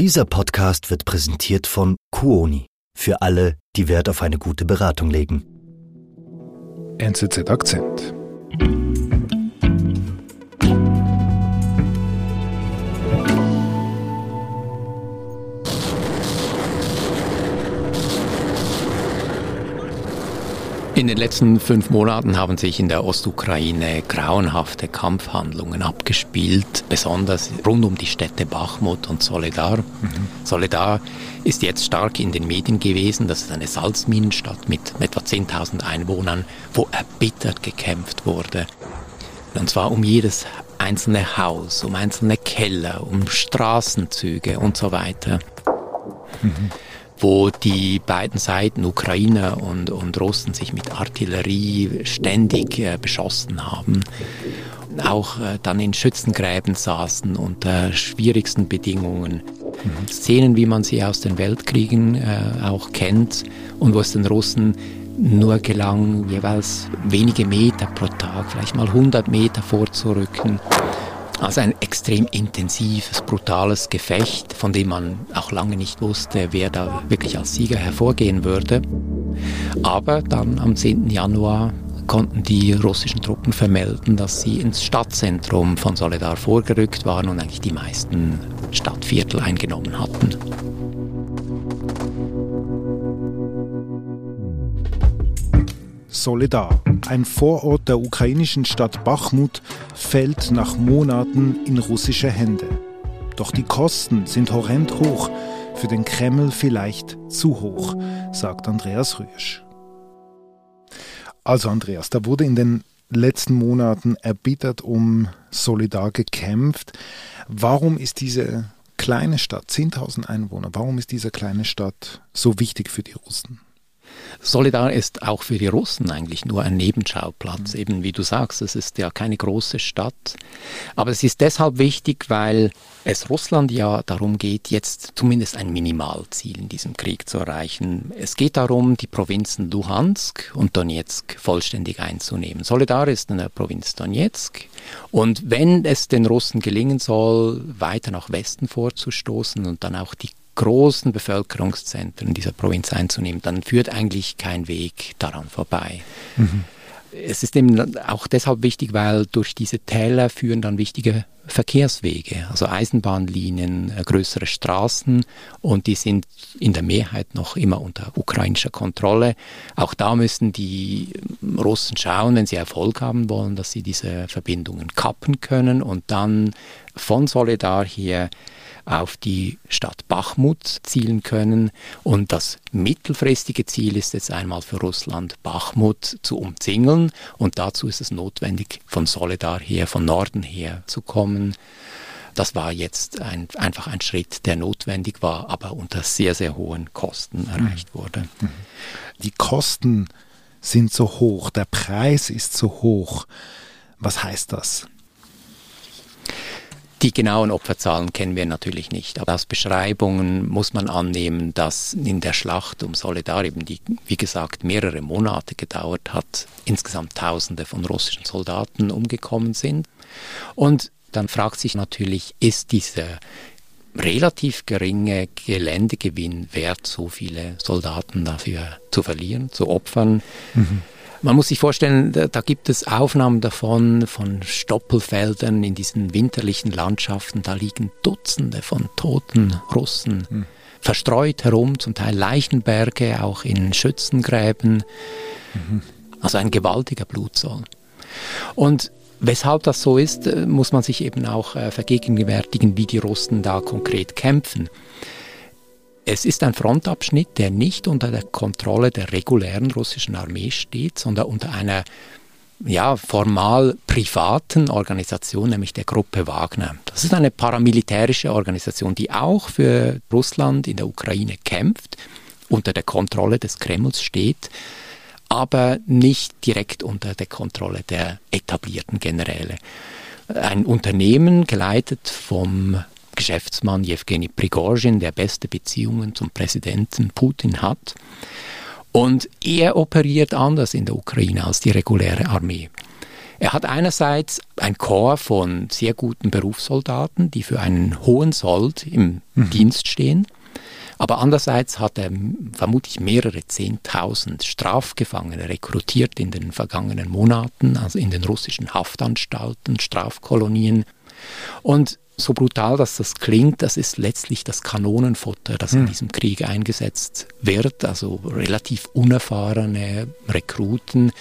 Dieser Podcast wird präsentiert von Kuoni. Für alle, die Wert auf eine gute Beratung legen. NZZ Akzent. In den letzten fünf Monaten haben sich in der Ostukraine grauenhafte Kampfhandlungen abgespielt, besonders rund um die Städte Bachmut und Soledar. Mhm. Soledar ist jetzt stark in den Medien gewesen. Das ist eine Salzminenstadt mit etwa 10.000 Einwohnern, wo erbittert gekämpft wurde. Und zwar um jedes einzelne Haus, um einzelne Keller, um Straßenzüge und so weiter. Mhm wo die beiden Seiten, Ukrainer und, und Russen, sich mit Artillerie ständig äh, beschossen haben. Auch äh, dann in Schützengräben saßen unter schwierigsten Bedingungen. Mhm. Szenen, wie man sie aus den Weltkriegen äh, auch kennt und wo es den Russen nur gelang, jeweils wenige Meter pro Tag, vielleicht mal 100 Meter vorzurücken also ein extrem intensives, brutales Gefecht, von dem man auch lange nicht wusste, wer da wirklich als Sieger hervorgehen würde. Aber dann am 10. Januar konnten die russischen Truppen vermelden, dass sie ins Stadtzentrum von Soledar vorgerückt waren und eigentlich die meisten Stadtviertel eingenommen hatten. Soledar, ein Vorort der ukrainischen Stadt Bachmut, fällt nach Monaten in russische Hände. Doch die Kosten sind horrend hoch, für den Kreml vielleicht zu hoch, sagt Andreas Rüsch. Also Andreas, da wurde in den letzten Monaten erbittert um Solidar gekämpft. Warum ist diese kleine Stadt, 10.000 Einwohner, warum ist diese kleine Stadt so wichtig für die Russen? Solidar ist auch für die Russen eigentlich nur ein Nebenschauplatz. Mhm. Eben wie du sagst, es ist ja keine große Stadt. Aber es ist deshalb wichtig, weil es Russland ja darum geht, jetzt zumindest ein Minimalziel in diesem Krieg zu erreichen. Es geht darum, die Provinzen Luhansk und Donetsk vollständig einzunehmen. Solidar ist in der Provinz Donetsk. Und wenn es den Russen gelingen soll, weiter nach Westen vorzustoßen und dann auch die großen Bevölkerungszentren dieser Provinz einzunehmen, dann führt eigentlich kein Weg daran vorbei. Mhm. Es ist eben auch deshalb wichtig, weil durch diese Täler führen dann wichtige Verkehrswege, also Eisenbahnlinien, äh, größere Straßen und die sind in der Mehrheit noch immer unter ukrainischer Kontrolle. Auch da müssen die Russen schauen, wenn sie Erfolg haben wollen, dass sie diese Verbindungen kappen können und dann von Solidar hier auf die Stadt Bachmut zielen können. Und das mittelfristige Ziel ist jetzt einmal für Russland, Bachmut zu umzingeln. Und dazu ist es notwendig, von Soledar her, von Norden her zu kommen. Das war jetzt ein, einfach ein Schritt, der notwendig war, aber unter sehr, sehr hohen Kosten erreicht mhm. wurde. Mhm. Die Kosten sind so hoch, der Preis ist so hoch. Was heißt das? Die genauen Opferzahlen kennen wir natürlich nicht, aber aus Beschreibungen muss man annehmen, dass in der Schlacht um Soledar, eben die, wie gesagt, mehrere Monate gedauert hat, insgesamt Tausende von russischen Soldaten umgekommen sind. Und dann fragt sich natürlich, ist dieser relativ geringe Geländegewinn wert, so viele Soldaten dafür zu verlieren, zu opfern? Mhm. Man muss sich vorstellen, da, gibt es Aufnahmen davon, von Stoppelfeldern in diesen winterlichen Landschaften. Da liegen Dutzende von toten Russen hm. verstreut herum, zum Teil Leichenberge, auch in Schützengräben. Mhm. Also ein gewaltiger Blutzoll. Und Weshalb das so ist, äh, muss man sich eben auch äh, vergegenwärtigen, wie die Russen da konkret kämpfen. Es ist ein Frontabschnitt, der nicht unter der Kontrolle der regulären russischen Armee steht, sondern unter einer ja, formal privaten Organisation, nämlich der Gruppe Wagner. Das ist eine paramilitärische Organisation, die auch für Russland in der Ukraine kämpft, unter der Kontrolle des Kremls steht, aber nicht direkt unter der Kontrolle der etablierten Generäle. Ein Unternehmen geleitet vom Geschäftsmann Jewgeni Prigozhin, der beste Beziehungen zum Präsidenten Putin hat. Und er operiert anders in der Ukraine als die reguläre Armee. Er hat einerseits ein Korps von sehr guten Berufssoldaten, die für einen hohen Sold im mhm. Dienst stehen. Aber andererseits hat er vermutlich mehrere Zehntausend Strafgefangene rekrutiert in den vergangenen Monaten, also in den russischen Haftanstalten, Strafkolonien. Und so brutal, dass das klingt, das ist letztlich das Kanonenfutter, das in hm. diesem Krieg eingesetzt wird. Also relativ unerfahrene Rekruten,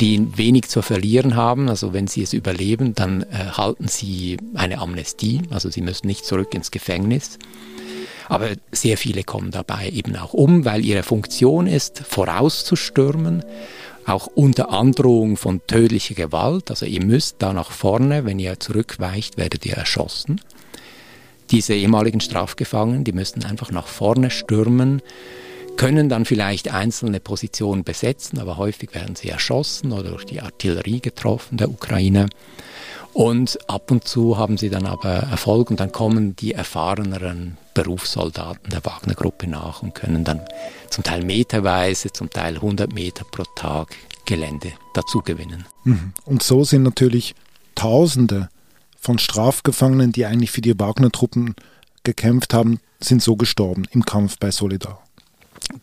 die wenig zu verlieren haben. Also wenn sie es überleben, dann erhalten sie eine Amnestie. Also sie müssen nicht zurück ins Gefängnis. Aber sehr viele kommen dabei eben auch um, weil ihre Funktion ist, vorauszustürmen, auch unter Androhung von tödlicher Gewalt. Also ihr müsst da nach vorne, wenn ihr zurückweicht, werdet ihr erschossen. Diese ehemaligen Strafgefangenen, die müssen einfach nach vorne stürmen, können dann vielleicht einzelne Positionen besetzen, aber häufig werden sie erschossen oder durch die Artillerie getroffen der Ukraine. Und ab und zu haben sie dann aber Erfolg und dann kommen die erfahreneren Berufssoldaten der Wagner-Gruppe nach und können dann zum Teil meterweise, zum Teil 100 Meter pro Tag Gelände dazu gewinnen. Mhm. Und so sind natürlich Tausende von Strafgefangenen, die eigentlich für die Wagner-Truppen gekämpft haben, sind so gestorben im Kampf bei Solidar.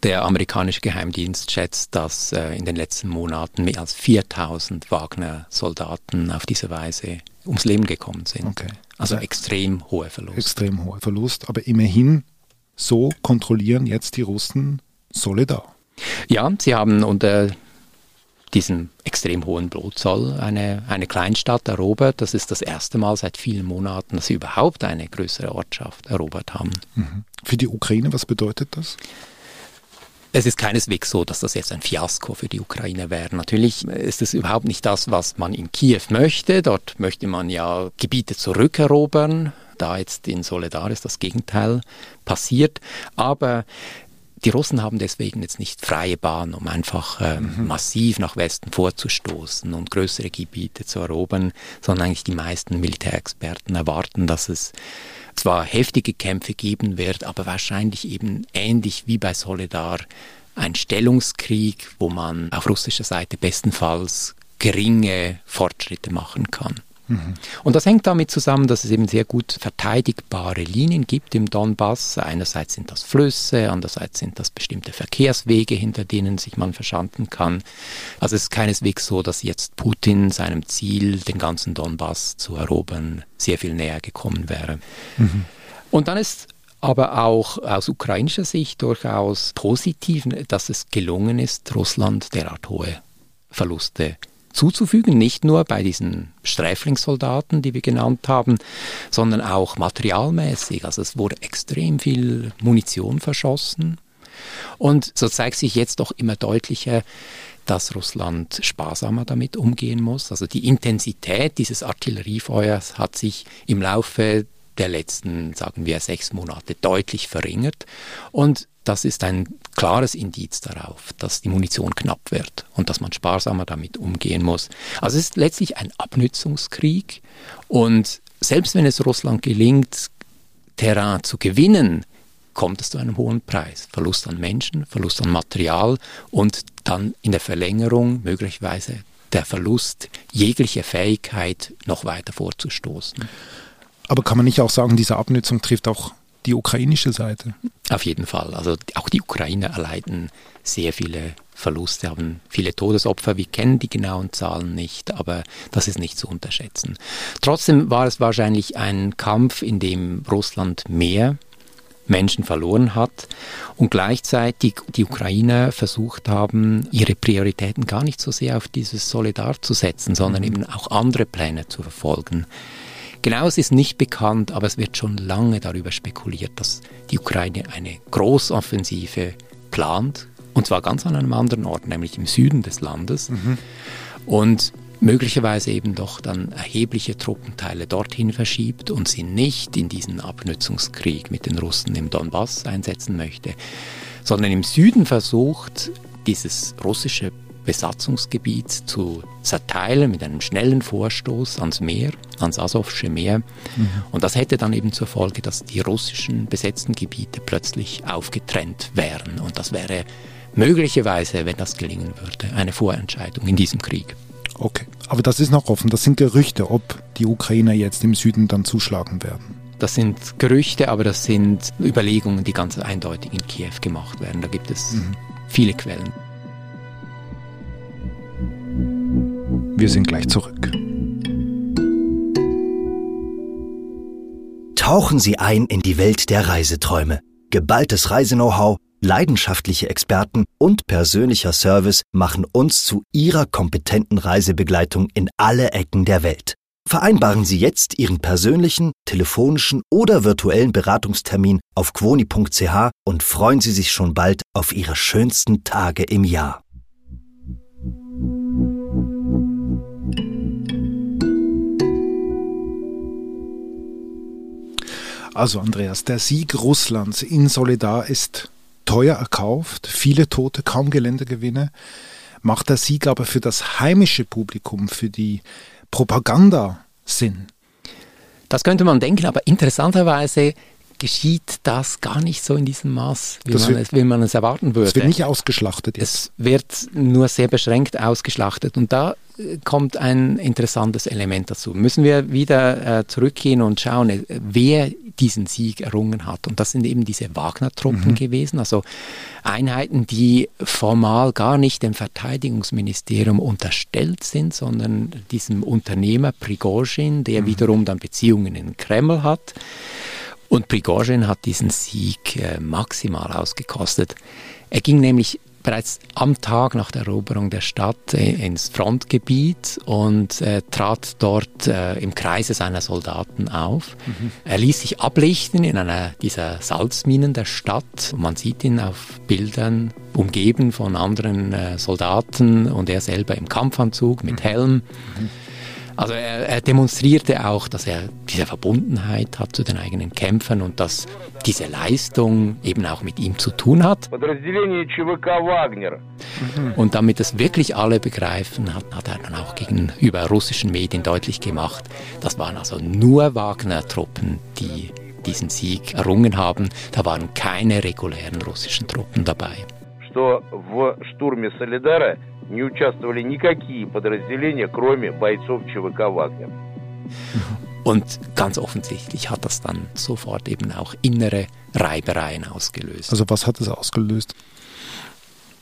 Der amerikanische Geheimdienst schätzt, dass äh, in den letzten Monaten mehr als 4000 Wagner-Soldaten auf diese Weise ums Leben gekommen sind. Okay. Also, also extrem hoher Verlust. Extrem hoher Verlust, aber immerhin so kontrollieren jetzt die Russen Solidar. Ja, sie haben unter diesem extrem hohen Blutzoll eine, eine Kleinstadt erobert. Das ist das erste Mal seit vielen Monaten, dass sie überhaupt eine größere Ortschaft erobert haben. Mhm. Für die Ukraine, was bedeutet das? Es ist keineswegs so, dass das jetzt ein Fiasko für die Ukraine wäre. Natürlich ist es überhaupt nicht das, was man in Kiew möchte. Dort möchte man ja Gebiete zurückerobern. Da jetzt in Soledar ist das Gegenteil passiert. Aber die Russen haben deswegen jetzt nicht freie Bahn, um einfach äh, mhm. massiv nach Westen vorzustoßen und größere Gebiete zu erobern, sondern eigentlich die meisten Militärexperten erwarten, dass es zwar heftige Kämpfe geben wird, aber wahrscheinlich eben ähnlich wie bei Soledar ein Stellungskrieg, wo man auf russischer Seite bestenfalls geringe Fortschritte machen kann. Mhm. Und das hängt damit zusammen, dass es eben sehr gut verteidigbare Linien gibt im Donbass. Einerseits sind das Flüsse, andererseits sind das bestimmte Verkehrswege, hinter denen sich man verschanzen kann. Also es ist keineswegs so, dass jetzt Putin seinem Ziel, den ganzen Donbass zu erobern, sehr viel näher gekommen wäre. Mhm. Und dann ist aber auch aus ukrainischer Sicht durchaus positiv, dass es gelungen ist, Russland derart hohe Verluste zuzufügen, nicht nur bei diesen Sträflingssoldaten, die wir genannt haben, sondern auch materialmäßig. Also es wurde extrem viel Munition verschossen. Und so zeigt sich jetzt doch immer deutlicher, dass Russland sparsamer damit umgehen muss. Also die Intensität dieses Artilleriefeuers hat sich im Laufe der letzten, sagen wir, sechs Monate deutlich verringert. Und das ist ein klares Indiz darauf, dass die Munition knapp wird und dass man sparsamer damit umgehen muss. Also es ist letztlich ein Abnützungskrieg und selbst wenn es Russland gelingt, Terrain zu gewinnen, kommt es zu einem hohen Preis. Verlust an Menschen, Verlust an Material und dann in der Verlängerung möglicherweise der Verlust jeglicher Fähigkeit, noch weiter vorzustoßen. Aber kann man nicht auch sagen, diese Abnutzung trifft auch die ukrainische Seite? Auf jeden Fall. Also auch die Ukrainer erleiden sehr viele Verluste, haben viele Todesopfer. Wir kennen die genauen Zahlen nicht, aber das ist nicht zu unterschätzen. Trotzdem war es wahrscheinlich ein Kampf, in dem Russland mehr Menschen verloren hat und gleichzeitig die Ukrainer versucht haben, ihre Prioritäten gar nicht so sehr auf dieses Solidar zu setzen, sondern mhm. eben auch andere Pläne zu verfolgen. Genau, es ist nicht bekannt, aber es wird schon lange darüber spekuliert, dass die Ukraine eine Großoffensive plant, und zwar ganz an einem anderen Ort, nämlich im Süden des Landes. Mhm. Und möglicherweise eben doch dann erhebliche Truppenteile dorthin verschiebt und sie nicht in diesen Abnützungskrieg mit den Russen im Donbass einsetzen möchte, sondern im Süden versucht, dieses russische Besatzungsgebiet zu zerteilen mit einem schnellen Vorstoß ans Meer, ans Asowsche Meer. Mhm. Und das hätte dann eben zur Folge, dass die russischen besetzten Gebiete plötzlich aufgetrennt wären. Und das wäre möglicherweise, wenn das gelingen würde, eine Vorentscheidung in diesem Krieg. Okay, aber das ist noch offen. Das sind Gerüchte, ob die Ukrainer jetzt im Süden dann zuschlagen werden. Das sind Gerüchte, aber das sind Überlegungen, die ganz eindeutig in Kiew gemacht werden. Da gibt es mhm. viele Quellen. Wir sind gleich zurück. Tauchen Sie ein in die Welt der Reiseträume. Geballtes Reiseknow-how, leidenschaftliche Experten und persönlicher Service machen uns zu Ihrer kompetenten Reisebegleitung in alle Ecken der Welt. Vereinbaren Sie jetzt Ihren persönlichen, telefonischen oder virtuellen Beratungstermin auf quoni.ch und freuen Sie sich schon bald auf Ihre schönsten Tage im Jahr. Also Andreas, der Sieg Russlands in Solidar ist teuer erkauft, viele Tote, kaum Geländegewinne. Macht der Sieg aber für das heimische Publikum, für die Propaganda Sinn? Das könnte man denken, aber interessanterweise geschieht das gar nicht so in diesem Maß, wie, man, wird, es, wie man es erwarten würde. Es wird nicht ausgeschlachtet jetzt. Es wird nur sehr beschränkt ausgeschlachtet. Und da kommt ein interessantes Element dazu. Müssen wir wieder äh, zurückgehen und schauen, äh, wer diesen Sieg errungen hat. Und das sind eben diese Wagner-Truppen mhm. gewesen, also Einheiten, die formal gar nicht dem Verteidigungsministerium unterstellt sind, sondern diesem Unternehmer Prigozhin, der mhm. wiederum dann Beziehungen in Kreml hat. Und Prigozhin hat diesen Sieg äh, maximal ausgekostet. Er ging nämlich bereits am Tag nach der Eroberung der Stadt äh, ins Frontgebiet und äh, trat dort äh, im Kreise seiner Soldaten auf. Mhm. Er ließ sich ablichten in einer dieser Salzminen der Stadt. Man sieht ihn auf Bildern umgeben von anderen äh, Soldaten und er selber im Kampfanzug mit mhm. Helm. Mhm. Also er, er, demonstrierte auch, dass er diese Verbundenheit hat zu den eigenen Kämpfern und dass diese Leistung eben auch mit ihm zu tun hat. Und damit es wirklich alle begreifen, hat, hat er dann auch gegenüber russischen Medien deutlich gemacht, das waren also nur Wagner-Truppen, die diesen Sieg errungen haben. Da waren keine regulären russischen Truppen dabei Что в штурме Солидара не участвовали никакие подразделения, кроме бойцов ЧВК «Вагнер». Und ganz offensichtlich hat das dann sofort eben auch innere Reibereien ausgelöst. Also was hat es ausgelöst?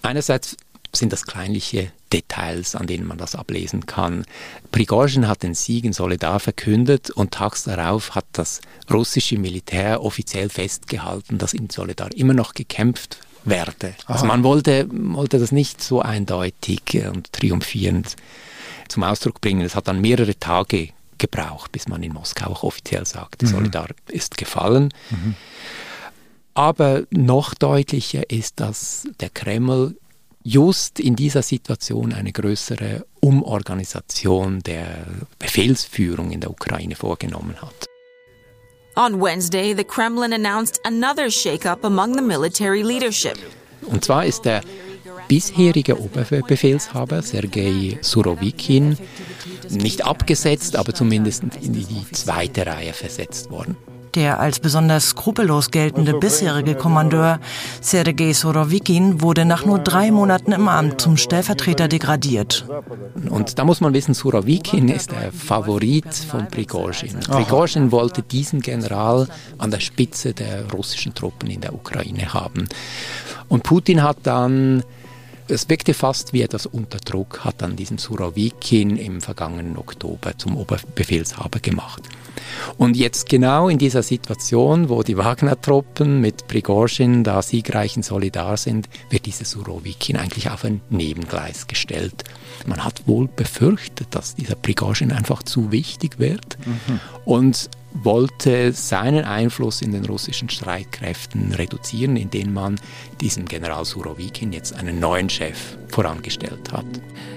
Einerseits sind das kleinliche Details, an denen man das ablesen kann. Prigozhin hat den Sieg in Soledar verkündet und tags darauf hat das russische Militär offiziell festgehalten, dass in Soledar immer noch gekämpft werde. Aha. Also man wollte, wollte das nicht so eindeutig und triumphierend zum Ausdruck bringen. Es hat dann mehrere Tage gebraucht, bis man in Moskau auch offiziell sagt, mhm. Solidar ist gefallen. Mhm. Aber noch deutlicher ist, dass der Kreml just in dieser Situation eine größere Umorganisation der Befehlsführung in der Ukraine vorgenommen hat. On Wednesday, the Kremlin announced another shakeup among the military leadership. Und zwar ist der bisherige Oberbefehlshaber Sergei Surovikin nicht abgesetzt, aber zumindest in die zweite Reihe versetzt worden. Der als besonders skrupellos geltende bisherige Kommandeur Sergei Sorowikin wurde nach nur drei Monaten im Amt zum Stellvertreter degradiert. Und da muss man wissen, Sorowikin ist der Favorit von Prigozhin. Prigozhin wollte diesen General an der Spitze der russischen Truppen in der Ukraine haben. Und Putin hat dann es wirkte fast wie etwas unter Druck, hat dann diesen Surowikin im vergangenen Oktober zum Oberbefehlshaber gemacht. Und jetzt genau in dieser Situation, wo die Wagner-Truppen mit Prigozhin da siegreichen Solidar sind, wird dieser Surowikin eigentlich auf ein Nebengleis gestellt. Man hat wohl befürchtet, dass dieser Prigozhin einfach zu wichtig wird mhm. und wollte seinen Einfluss in den russischen Streitkräften reduzieren, indem man diesem General Surowikin jetzt einen neuen Chef vorangestellt hat.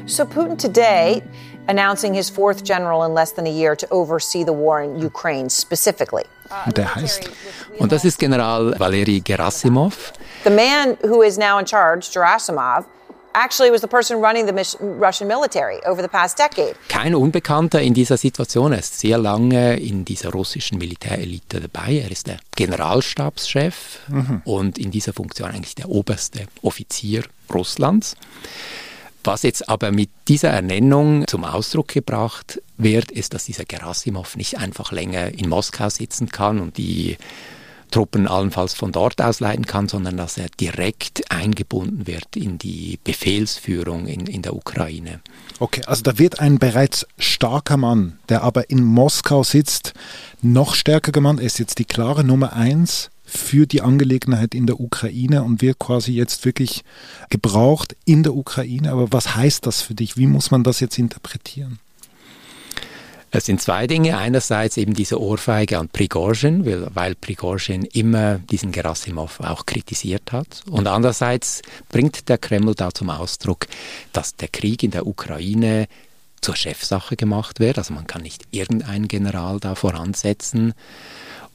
So Putin today announcing his fourth general in less than a year to oversee the war in Ukraine specifically. Der heißt. Und das ist General Valery Gerasimov. The man who is now in charge, Gerasimov, actually was the person running the Russian military over the past decade. Kein Unbekannter in dieser Situation. Er ist sehr lange in dieser russischen Militärelite dabei. Er ist der Generalstabschef mhm. und in dieser Funktion eigentlich der oberste Offizier Russlands. Was jetzt aber mit dieser Ernennung zum Ausdruck gebracht wird, ist, dass dieser Gerasimov nicht einfach länger in Moskau sitzen kann und die Truppen allenfalls von dort aus leiten kann, sondern dass er direkt eingebunden wird in die Befehlsführung in, in der Ukraine. Okay, also da wird ein bereits starker Mann, der aber in Moskau sitzt, noch stärker gemahnt. Er ist jetzt die klare Nummer eins für die Angelegenheit in der Ukraine und wird quasi jetzt wirklich gebraucht in der Ukraine. Aber was heißt das für dich? Wie muss man das jetzt interpretieren? Es sind zwei Dinge. Einerseits eben diese Ohrfeige an Prigozhin, weil, weil Prigozhin immer diesen Gerasimov auch kritisiert hat. Und andererseits bringt der Kreml da zum Ausdruck, dass der Krieg in der Ukraine zur Chefsache gemacht wird. Also man kann nicht irgendeinen General da voransetzen.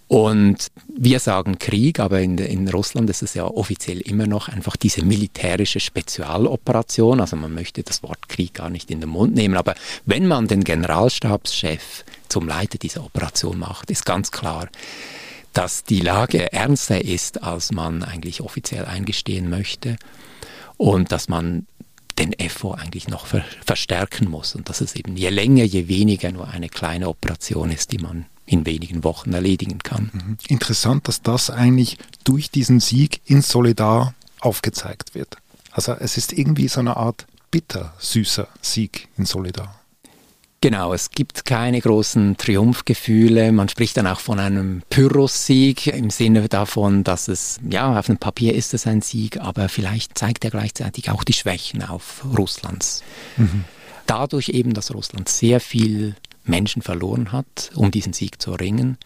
Und wir sagen Krieg, aber in, in, Russland ist es ja offiziell immer noch einfach diese militärische Spezialoperation. Also man möchte das Wort Krieg gar nicht in den Mund nehmen. Aber wenn man den Generalstabschef zum Leiter dieser Operation macht, ist ganz klar, dass die Lage ernster ist, als man eigentlich offiziell eingestehen möchte. Und dass man den FO eigentlich noch verstärken muss. Und dass es eben je länger, je weniger nur eine kleine Operation ist, die man in wenigen Wochen erledigen kann. Mhm. Interessant, dass das eigentlich durch diesen Sieg in Solidar aufgezeigt wird. Also es ist irgendwie so eine Art bittersüßer Sieg in Solidar. Genau, es gibt keine großen Triumphgefühle. Man spricht dann auch von einem Pyrrhus-Sieg im Sinne davon, dass es, ja, auf dem Papier ist es ein Sieg, aber vielleicht zeigt er gleichzeitig auch die Schwächen auf Russlands. Mhm. Dadurch eben, dass Russland sehr viel Menschen verloren hat, um diesen Sieg zu erringen.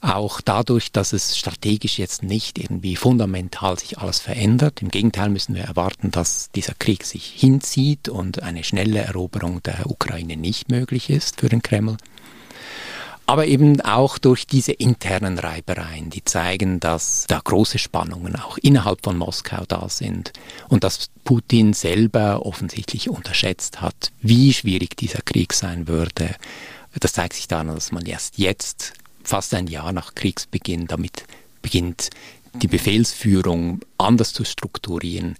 Auch dadurch, dass es strategisch jetzt nicht irgendwie fundamental sich alles verändert. Im Gegenteil müssen wir erwarten, dass dieser Krieg sich hinzieht und eine schnelle Eroberung der Ukraine nicht möglich ist für den Kreml aber eben auch durch diese internen Reibereien, die zeigen, dass da große Spannungen auch innerhalb von Moskau da sind und dass Putin selber offensichtlich unterschätzt hat, wie schwierig dieser Krieg sein würde. Das zeigt sich daran, dass man erst jetzt, fast ein Jahr nach Kriegsbeginn, damit beginnt, die Befehlsführung anders zu strukturieren.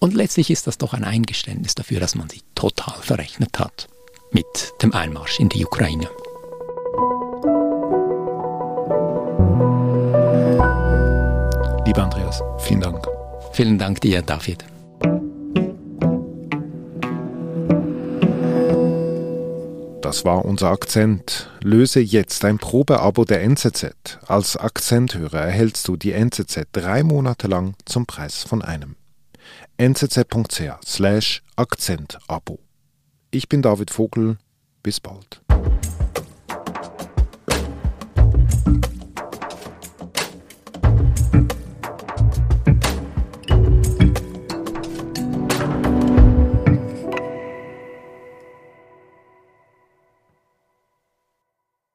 Und letztlich ist das doch ein Eingeständnis dafür, dass man sich total verrechnet hat mit dem Einmarsch in die Ukraine. Lieber Andreas, vielen Dank. Vielen Dank dir, David. Das war unser Akzent. Löse jetzt ein Probeabo der NZZ. Als Akzenthörer erhältst du die NZZ drei Monate lang zum Preis von einem. nzz.ch slash Akzentabo. Ich bin David Vogel. Bis bald.